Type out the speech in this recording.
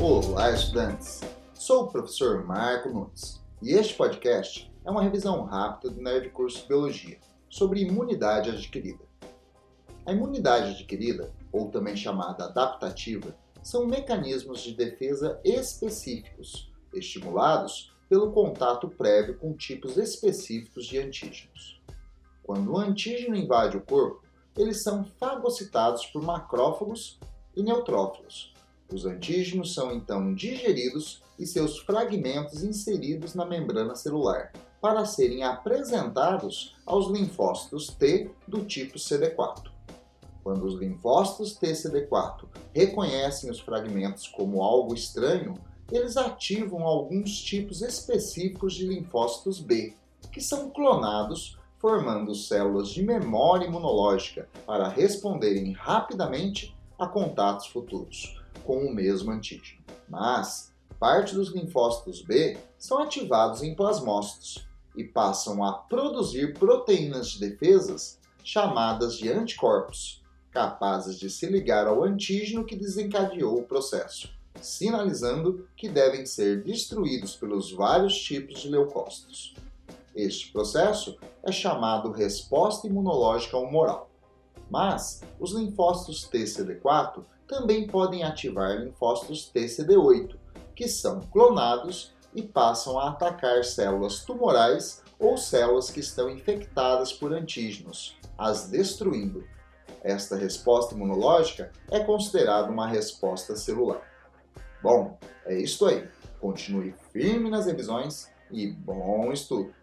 Olá, estudantes! Sou o professor Marco Nunes e este podcast é uma revisão rápida do Nerd Curso Biologia sobre imunidade adquirida. A imunidade adquirida, ou também chamada adaptativa, são mecanismos de defesa específicos, estimulados pelo contato prévio com tipos específicos de antígenos. Quando o antígeno invade o corpo, eles são fagocitados por macrófagos e neutrófilos. Os antígenos são então digeridos e seus fragmentos inseridos na membrana celular, para serem apresentados aos linfócitos T do tipo CD4. Quando os linfócitos TCD4 reconhecem os fragmentos como algo estranho, eles ativam alguns tipos específicos de linfócitos B, que são clonados, formando células de memória imunológica para responderem rapidamente a contatos futuros com o mesmo antígeno. Mas parte dos linfócitos B são ativados em plasmócitos e passam a produzir proteínas de defesas chamadas de anticorpos, capazes de se ligar ao antígeno que desencadeou o processo, sinalizando que devem ser destruídos pelos vários tipos de leucócitos. Este processo é chamado resposta imunológica humoral. Mas os linfócitos TCD4 também podem ativar linfócitos TCD8, que são clonados e passam a atacar células tumorais ou células que estão infectadas por antígenos, as destruindo. Esta resposta imunológica é considerada uma resposta celular. Bom, é isso aí. Continue firme nas revisões e bom estudo!